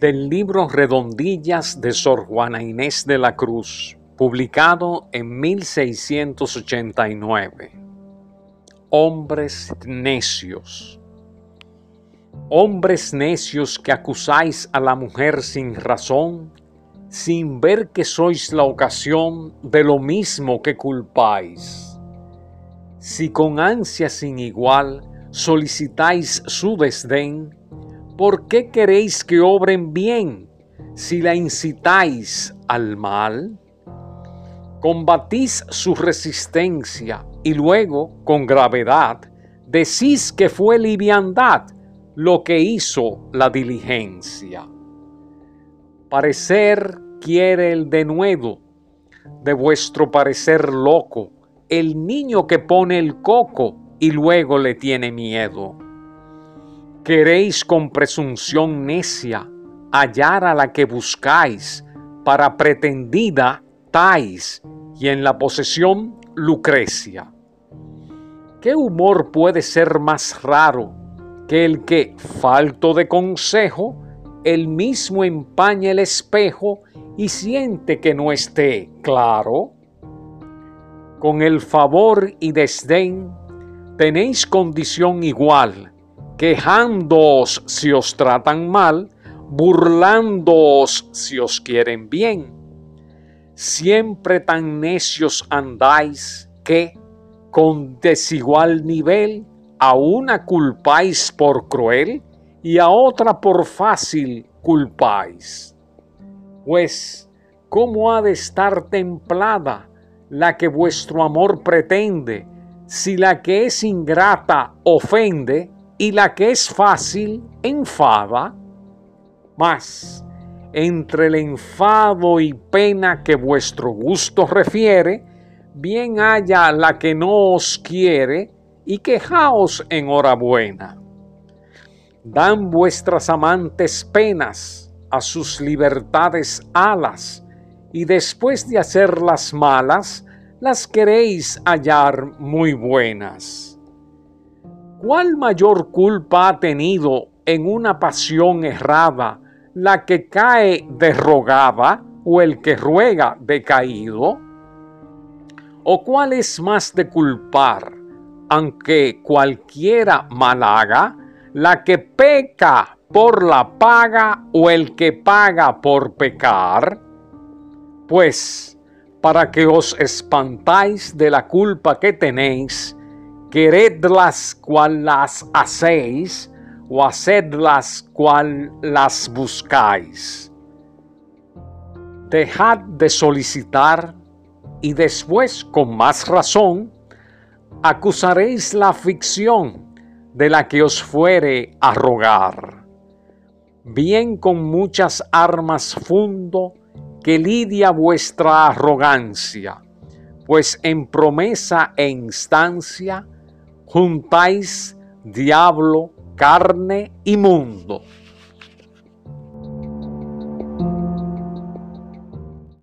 del libro Redondillas de Sor Juana Inés de la Cruz, publicado en 1689. Hombres necios. Hombres necios que acusáis a la mujer sin razón, sin ver que sois la ocasión de lo mismo que culpáis. Si con ansia sin igual solicitáis su desdén, ¿por qué queréis que obren bien si la incitáis al mal? Combatís su resistencia y luego, con gravedad, decís que fue liviandad lo que hizo la diligencia. Parecer quiere el denuedo de vuestro parecer loco, el niño que pone el coco y luego le tiene miedo. Queréis con presunción necia hallar a la que buscáis para pretendida Tais y en la posesión Lucrecia. ¿Qué humor puede ser más raro que el que, falto de consejo, el mismo empaña el espejo y siente que no esté claro? Con el favor y desdén tenéis condición igual, quejándoos si os tratan mal, burlándoos si os quieren bien. Siempre tan necios andáis que, con desigual nivel, a una culpáis por cruel y a otra por fácil culpáis. Pues, ¿cómo ha de estar templada la que vuestro amor pretende, si la que es ingrata ofende y la que es fácil enfada, mas entre el enfado y pena que vuestro gusto refiere, bien haya la que no os quiere y quejaos enhorabuena. Dan vuestras amantes penas a sus libertades alas, y después de hacerlas malas, las queréis hallar muy buenas. ¿Cuál mayor culpa ha tenido en una pasión errada la que cae derrogada o el que ruega decaído? ¿O cuál es más de culpar, aunque cualquiera mal haga, la que peca por la paga o el que paga por pecar? Pues, para que os espantáis de la culpa que tenéis, queredlas cual las hacéis, o hacedlas cual las buscáis. Dejad de solicitar y después, con más razón, acusaréis la ficción de la que os fuere a rogar. Bien con muchas armas fundo, que lidia vuestra arrogancia, pues en promesa e instancia juntáis diablo, carne y mundo.